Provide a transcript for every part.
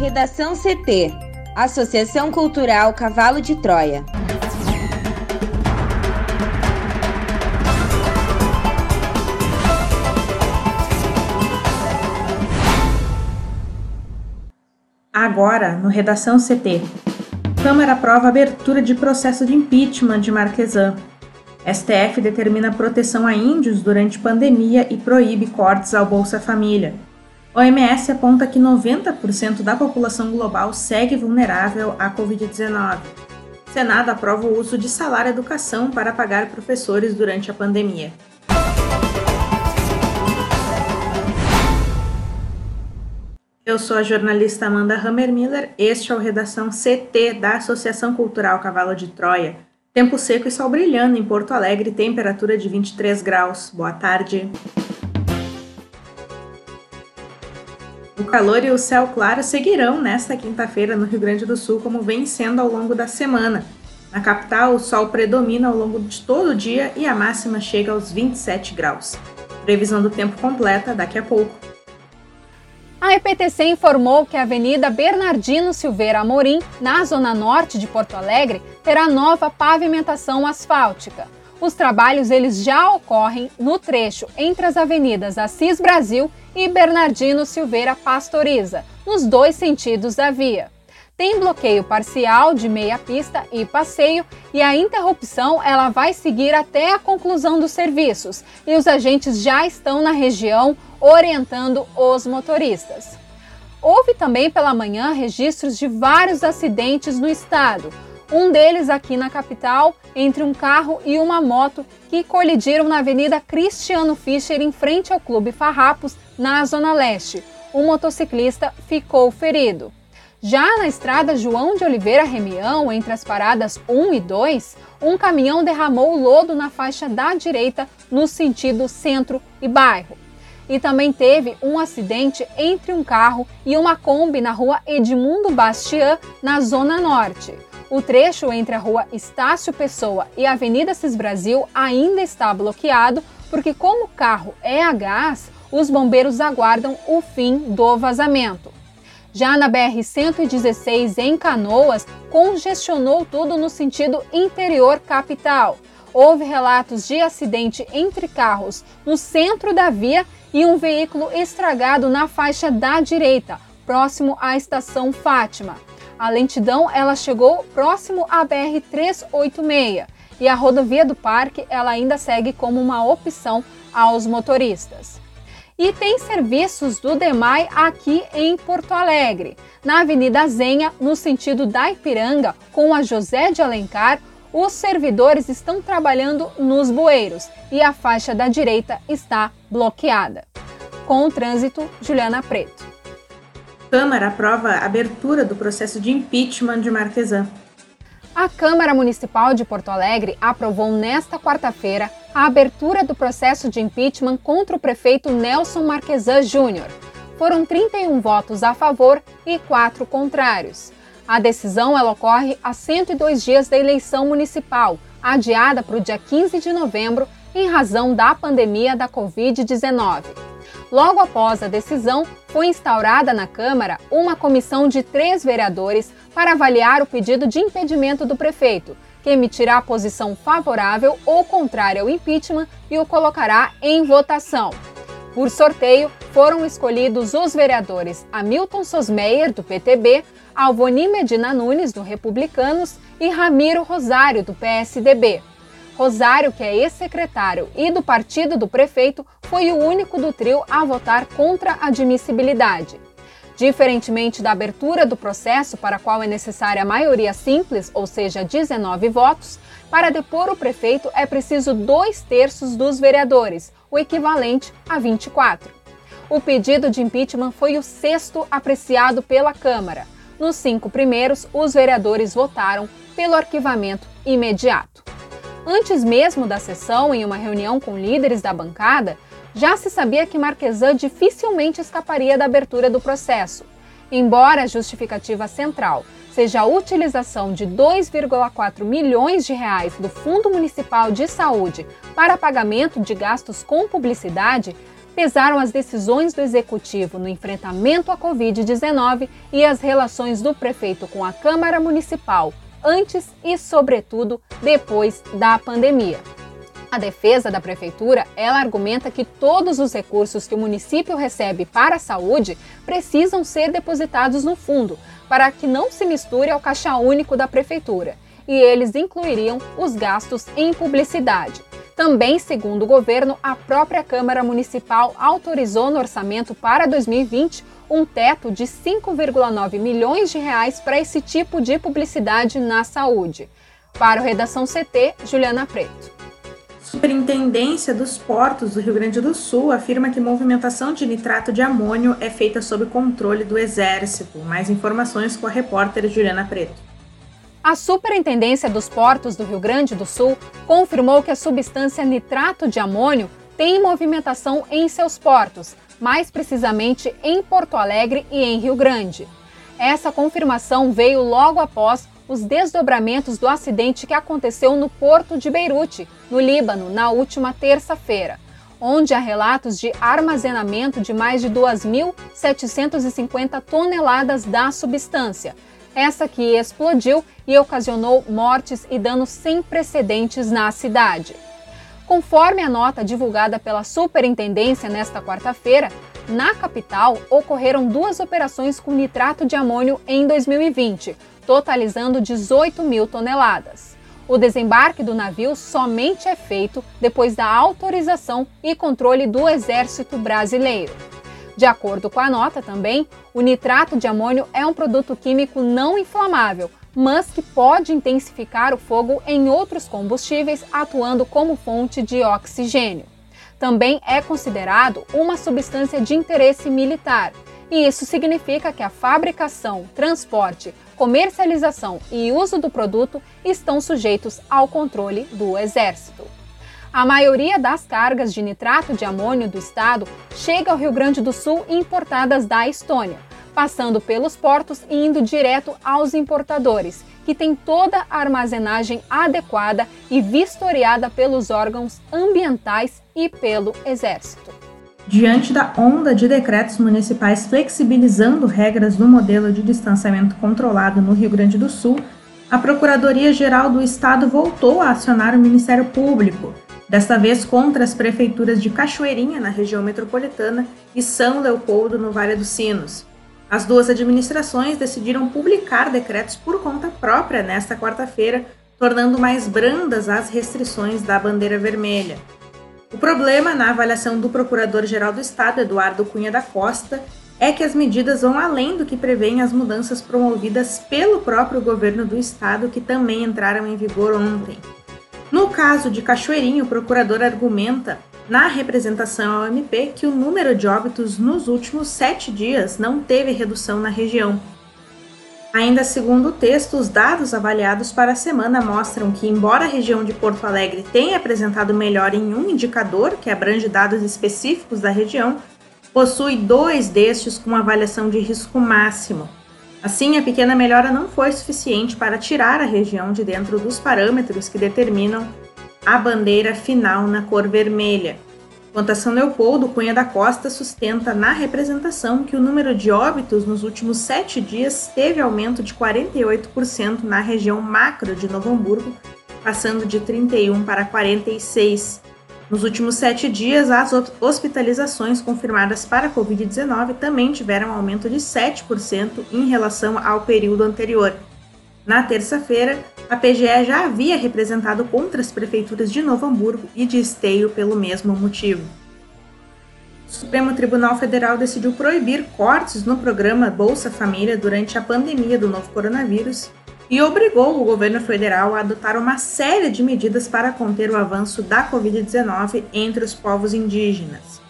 Redação CT Associação Cultural Cavalo de Troia. Agora, no Redação CT. Câmara aprova abertura de processo de impeachment de Marquesan. STF determina proteção a índios durante pandemia e proíbe cortes ao Bolsa Família. OMS aponta que 90% da população global segue vulnerável à Covid-19. Senado aprova o uso de salário educação para pagar professores durante a pandemia. Eu sou a jornalista Amanda Hammermiller. Este é o Redação CT da Associação Cultural Cavalo de Troia. Tempo seco e sol brilhando em Porto Alegre, temperatura de 23 graus. Boa tarde. O calor e o céu claro seguirão nesta quinta-feira no Rio Grande do Sul, como vem sendo ao longo da semana. Na capital, o sol predomina ao longo de todo o dia e a máxima chega aos 27 graus. Previsão do tempo completa daqui a pouco. A EPTC informou que a Avenida Bernardino Silveira Amorim, na zona norte de Porto Alegre, terá nova pavimentação asfáltica. Os trabalhos eles já ocorrem no trecho entre as avenidas Assis Brasil e Bernardino Silveira Pastoriza, nos dois sentidos da via. Tem bloqueio parcial de meia pista e passeio e a interrupção ela vai seguir até a conclusão dos serviços e os agentes já estão na região orientando os motoristas. Houve também pela manhã registros de vários acidentes no estado. Um deles aqui na capital, entre um carro e uma moto que colidiram na Avenida Cristiano Fischer, em frente ao Clube Farrapos, na Zona Leste. Um motociclista ficou ferido. Já na estrada João de Oliveira Remião, entre as paradas 1 e 2, um caminhão derramou lodo na faixa da direita no sentido centro e bairro. E também teve um acidente entre um carro e uma Kombi na rua Edmundo Bastian, na Zona Norte. O trecho entre a rua Estácio Pessoa e a Avenida Cis Brasil ainda está bloqueado, porque, como o carro é a gás, os bombeiros aguardam o fim do vazamento. Já na BR-116 em Canoas, congestionou tudo no sentido interior capital. Houve relatos de acidente entre carros no centro da via e um veículo estragado na faixa da direita, próximo à estação Fátima. A lentidão ela chegou próximo à BR 386 e a rodovia do Parque ela ainda segue como uma opção aos motoristas. E tem serviços do DEMAI aqui em Porto Alegre, na Avenida Zenha, no sentido da Ipiranga, com a José de Alencar, os servidores estão trabalhando nos bueiros e a faixa da direita está bloqueada. Com o trânsito, Juliana Preto. Câmara aprova a abertura do processo de impeachment de Marquesan. A Câmara Municipal de Porto Alegre aprovou nesta quarta-feira a abertura do processo de impeachment contra o prefeito Nelson Marquesan Júnior. Foram 31 votos a favor e 4 contrários. A decisão ela ocorre a 102 dias da eleição municipal, adiada para o dia 15 de novembro em razão da pandemia da Covid-19. Logo após a decisão, foi instaurada na Câmara uma comissão de três vereadores para avaliar o pedido de impedimento do prefeito, que emitirá a posição favorável ou contrária ao impeachment e o colocará em votação. Por sorteio, foram escolhidos os vereadores Hamilton Sosmeyer, do PTB, Alvoni Medina Nunes, do Republicanos, e Ramiro Rosário, do PSDB. Rosário, que é ex-secretário e do partido do prefeito, foi o único do trio a votar contra a admissibilidade. Diferentemente da abertura do processo, para a qual é necessária a maioria simples, ou seja, 19 votos, para depor o prefeito é preciso dois terços dos vereadores, o equivalente a 24. O pedido de impeachment foi o sexto apreciado pela Câmara. Nos cinco primeiros, os vereadores votaram pelo arquivamento imediato. Antes mesmo da sessão, em uma reunião com líderes da bancada, já se sabia que Marquesan dificilmente escaparia da abertura do processo. Embora a justificativa central seja a utilização de 2,4 milhões de reais do Fundo Municipal de Saúde para pagamento de gastos com publicidade, pesaram as decisões do executivo no enfrentamento à Covid-19 e as relações do prefeito com a Câmara Municipal antes e, sobretudo, depois da pandemia. A defesa da prefeitura, ela argumenta que todos os recursos que o município recebe para a saúde precisam ser depositados no fundo, para que não se misture ao caixa único da prefeitura, e eles incluiriam os gastos em publicidade. Também, segundo o governo, a própria Câmara Municipal autorizou no orçamento para 2020 um teto de 5,9 milhões de reais para esse tipo de publicidade na saúde. Para o Redação CT, Juliana Preto. Superintendência dos Portos do Rio Grande do Sul afirma que movimentação de nitrato de amônio é feita sob controle do Exército. Mais informações com a repórter Juliana Preto. A Superintendência dos Portos do Rio Grande do Sul confirmou que a substância nitrato de amônio tem movimentação em seus portos, mais precisamente em Porto Alegre e em Rio Grande. Essa confirmação veio logo após os desdobramentos do acidente que aconteceu no porto de Beirute, no Líbano, na última terça-feira, onde há relatos de armazenamento de mais de 2.750 toneladas da substância essa que explodiu e ocasionou mortes e danos sem precedentes na cidade. Conforme a nota divulgada pela Superintendência nesta quarta-feira, na capital ocorreram duas operações com nitrato de amônio em 2020, totalizando 18 mil toneladas. O desembarque do navio somente é feito depois da autorização e controle do Exército Brasileiro. De acordo com a nota também, o nitrato de amônio é um produto químico não inflamável, mas que pode intensificar o fogo em outros combustíveis, atuando como fonte de oxigênio. Também é considerado uma substância de interesse militar, e isso significa que a fabricação, transporte, comercialização e uso do produto estão sujeitos ao controle do Exército. A maioria das cargas de nitrato de amônio do estado chega ao Rio Grande do Sul importadas da Estônia, passando pelos portos e indo direto aos importadores, que têm toda a armazenagem adequada e vistoriada pelos órgãos ambientais e pelo Exército. Diante da onda de decretos municipais flexibilizando regras do modelo de distanciamento controlado no Rio Grande do Sul, a Procuradoria-Geral do Estado voltou a acionar o Ministério Público desta vez contra as prefeituras de Cachoeirinha, na região metropolitana, e São Leopoldo, no Vale dos Sinos. As duas administrações decidiram publicar decretos por conta própria nesta quarta-feira, tornando mais brandas as restrições da bandeira vermelha. O problema, na avaliação do Procurador-Geral do Estado, Eduardo Cunha da Costa, é que as medidas vão além do que prevêem as mudanças promovidas pelo próprio governo do estado, que também entraram em vigor ontem. No caso de Cachoeirinho, o procurador argumenta na representação ao MP que o número de óbitos nos últimos sete dias não teve redução na região. Ainda segundo o texto, os dados avaliados para a semana mostram que, embora a região de Porto Alegre tenha apresentado melhor em um indicador, que abrange dados específicos da região, possui dois destes com avaliação de risco máximo, Assim, a pequena melhora não foi suficiente para tirar a região de dentro dos parâmetros que determinam a bandeira final na cor vermelha. Quanto a São Leopoldo, Cunha da Costa sustenta na representação que o número de óbitos nos últimos sete dias teve aumento de 48% na região macro de Novo Hamburgo, passando de 31 para 46. Nos últimos sete dias, as hospitalizações confirmadas para a Covid-19 também tiveram aumento de 7% em relação ao período anterior. Na terça-feira, a PGE já havia representado contra as prefeituras de Novo Hamburgo e de Esteio pelo mesmo motivo. O Supremo Tribunal Federal decidiu proibir cortes no programa Bolsa Família durante a pandemia do novo coronavírus e obrigou o governo federal a adotar uma série de medidas para conter o avanço da Covid-19 entre os povos indígenas.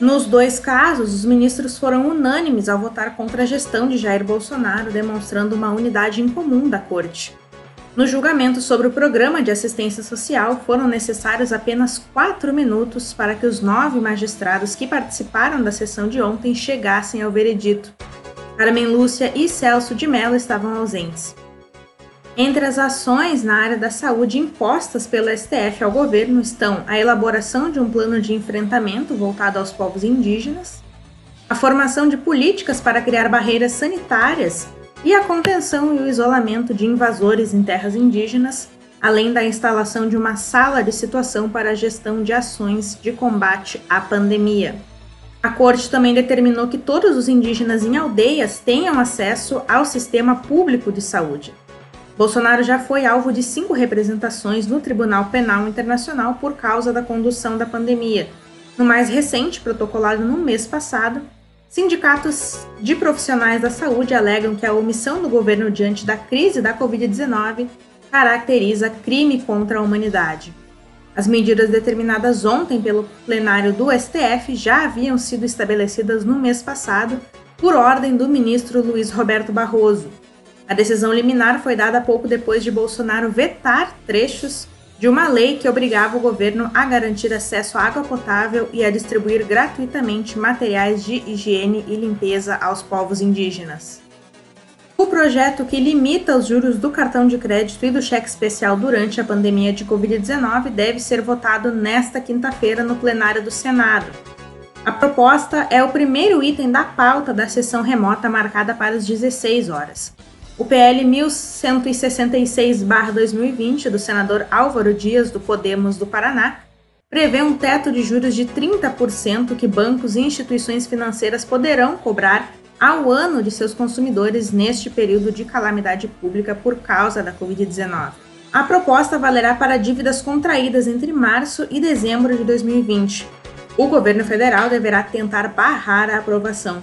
Nos dois casos, os ministros foram unânimes ao votar contra a gestão de Jair Bolsonaro, demonstrando uma unidade incomum da corte. No julgamento sobre o programa de assistência social, foram necessários apenas quatro minutos para que os nove magistrados que participaram da sessão de ontem chegassem ao veredito. Carmen Lúcia e Celso de Mello estavam ausentes. Entre as ações na área da saúde impostas pelo STF ao governo estão a elaboração de um plano de enfrentamento voltado aos povos indígenas, a formação de políticas para criar barreiras sanitárias e a contenção e o isolamento de invasores em terras indígenas, além da instalação de uma sala de situação para a gestão de ações de combate à pandemia. A corte também determinou que todos os indígenas em aldeias tenham acesso ao sistema público de saúde. Bolsonaro já foi alvo de cinco representações no Tribunal Penal Internacional por causa da condução da pandemia. No mais recente, protocolado no mês passado, sindicatos de profissionais da saúde alegam que a omissão do governo diante da crise da Covid-19 caracteriza crime contra a humanidade. As medidas determinadas ontem pelo plenário do STF já haviam sido estabelecidas no mês passado por ordem do ministro Luiz Roberto Barroso. A decisão liminar foi dada pouco depois de Bolsonaro vetar trechos de uma lei que obrigava o governo a garantir acesso à água potável e a distribuir gratuitamente materiais de higiene e limpeza aos povos indígenas. O projeto que limita os juros do cartão de crédito e do cheque especial durante a pandemia de Covid-19 deve ser votado nesta quinta-feira no plenário do Senado. A proposta é o primeiro item da pauta da sessão remota marcada para as 16 horas. O PL 1166-2020 do senador Álvaro Dias, do Podemos do Paraná, prevê um teto de juros de 30% que bancos e instituições financeiras poderão cobrar ao ano de seus consumidores neste período de calamidade pública por causa da Covid-19. A proposta valerá para dívidas contraídas entre março e dezembro de 2020. O governo federal deverá tentar barrar a aprovação.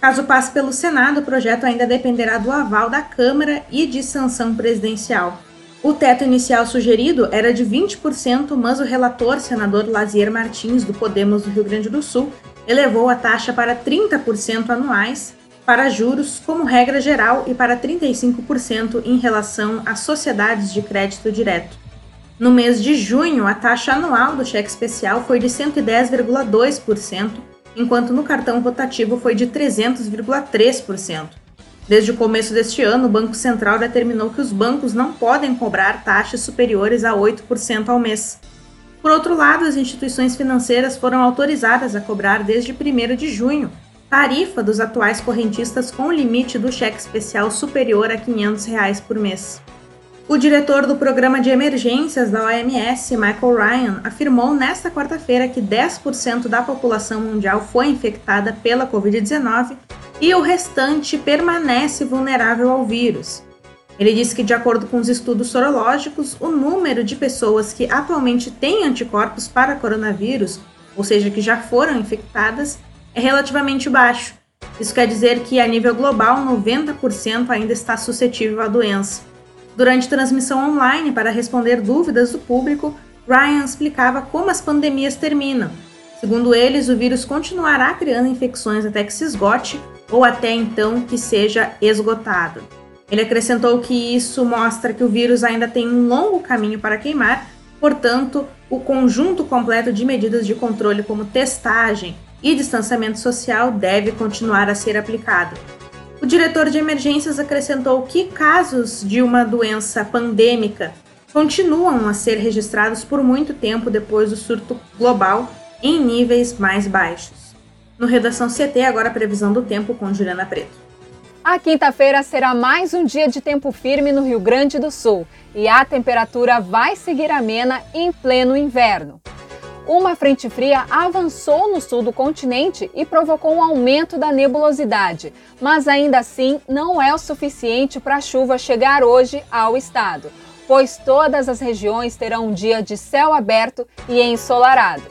Caso passe pelo Senado, o projeto ainda dependerá do aval da Câmara e de sanção presidencial. O teto inicial sugerido era de 20%, mas o relator, senador Lazier Martins, do Podemos do Rio Grande do Sul, elevou a taxa para 30% anuais para juros como regra geral e para 35% em relação às sociedades de crédito direto. No mês de junho, a taxa anual do cheque especial foi de 110,2%, enquanto no cartão rotativo foi de 300,3%. Desde o começo deste ano, o Banco Central determinou que os bancos não podem cobrar taxas superiores a 8% ao mês. Por outro lado, as instituições financeiras foram autorizadas a cobrar desde 1 de junho tarifa dos atuais correntistas com o limite do cheque especial superior a 500 reais por mês. O diretor do Programa de Emergências da OMS, Michael Ryan, afirmou nesta quarta-feira que 10% da população mundial foi infectada pela Covid-19 e o restante permanece vulnerável ao vírus. Ele disse que, de acordo com os estudos sorológicos, o número de pessoas que atualmente têm anticorpos para coronavírus, ou seja, que já foram infectadas, é relativamente baixo. Isso quer dizer que, a nível global, 90% ainda está suscetível à doença. Durante transmissão online para responder dúvidas do público, Ryan explicava como as pandemias terminam. Segundo eles, o vírus continuará criando infecções até que se esgote ou até então que seja esgotado. Ele acrescentou que isso mostra que o vírus ainda tem um longo caminho para queimar, portanto, o conjunto completo de medidas de controle, como testagem e distanciamento social, deve continuar a ser aplicado. O diretor de emergências acrescentou que casos de uma doença pandêmica continuam a ser registrados por muito tempo depois do surto global em níveis mais baixos. No Redação CT, agora a previsão do tempo com Juliana Preto. A quinta-feira será mais um dia de tempo firme no Rio Grande do Sul e a temperatura vai seguir amena em pleno inverno. Uma frente fria avançou no sul do continente e provocou um aumento da nebulosidade, mas ainda assim não é o suficiente para a chuva chegar hoje ao estado, pois todas as regiões terão um dia de céu aberto e ensolarado.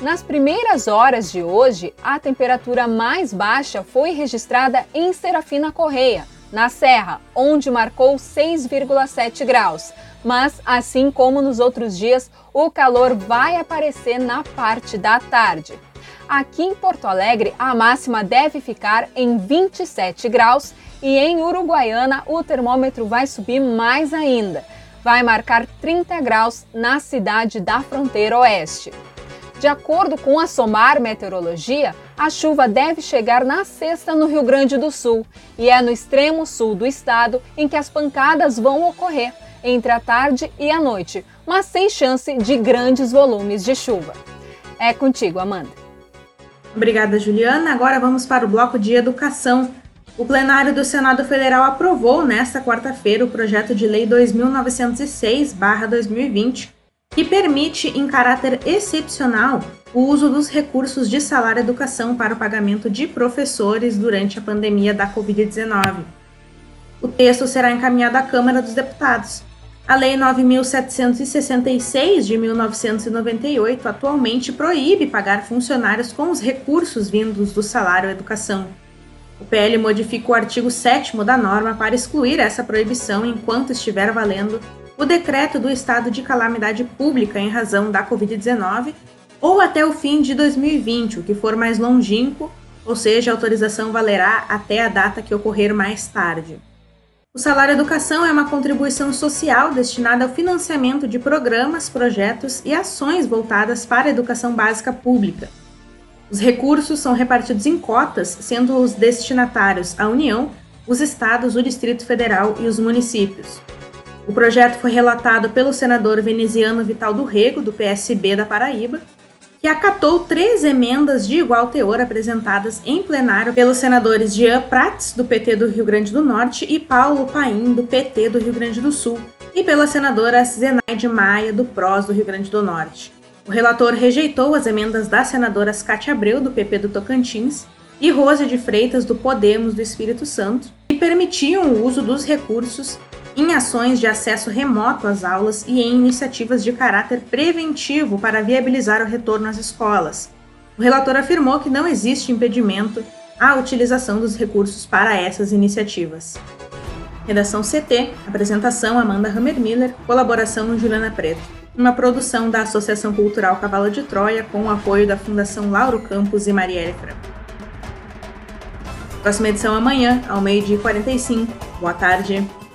Nas primeiras horas de hoje, a temperatura mais baixa foi registrada em Serafina Correia, na Serra, onde marcou 6,7 graus. Mas, assim como nos outros dias, o calor vai aparecer na parte da tarde. Aqui em Porto Alegre, a máxima deve ficar em 27 graus e em Uruguaiana o termômetro vai subir mais ainda. Vai marcar 30 graus na cidade da fronteira oeste. De acordo com a SOMAR Meteorologia, a chuva deve chegar na sexta no Rio Grande do Sul e é no extremo sul do estado em que as pancadas vão ocorrer, entre a tarde e a noite, mas sem chance de grandes volumes de chuva. É contigo, Amanda. Obrigada, Juliana. Agora vamos para o bloco de educação. O plenário do Senado Federal aprovou nesta quarta-feira o projeto de lei 2906/2020 que permite, em caráter excepcional, o uso dos recursos de salário educação para o pagamento de professores durante a pandemia da Covid-19. O texto será encaminhado à Câmara dos Deputados. A Lei 9.766 de 1998 atualmente proíbe pagar funcionários com os recursos vindos do salário educação. O PL modifica o artigo 7 da norma para excluir essa proibição enquanto estiver valendo o decreto do estado de calamidade pública em razão da Covid-19 ou até o fim de 2020, o que for mais longínquo, ou seja, a autorização valerá até a data que ocorrer mais tarde. O salário educação é uma contribuição social destinada ao financiamento de programas, projetos e ações voltadas para a educação básica pública. Os recursos são repartidos em cotas, sendo os destinatários a União, os estados, o Distrito Federal e os municípios. O projeto foi relatado pelo senador veneziano Vital do Rego, do PSB da Paraíba, que acatou três emendas de igual teor apresentadas em plenário pelos senadores Jean Prats, do PT do Rio Grande do Norte, e Paulo Paim, do PT do Rio Grande do Sul, e pela senadora Zenaide Maia, do PROS do Rio Grande do Norte. O relator rejeitou as emendas das senadoras Cátia Abreu, do PP do Tocantins, e Rose de Freitas, do Podemos do Espírito Santo, que permitiam o uso dos recursos em ações de acesso remoto às aulas e em iniciativas de caráter preventivo para viabilizar o retorno às escolas. O relator afirmou que não existe impedimento à utilização dos recursos para essas iniciativas. Redação CT, apresentação Amanda Hammermiller, colaboração Juliana Preto. Uma produção da Associação Cultural Cavalo de Troia com o apoio da Fundação Lauro Campos e Marielle Franco. Próxima edição amanhã, ao meio-dia e 45. Boa tarde.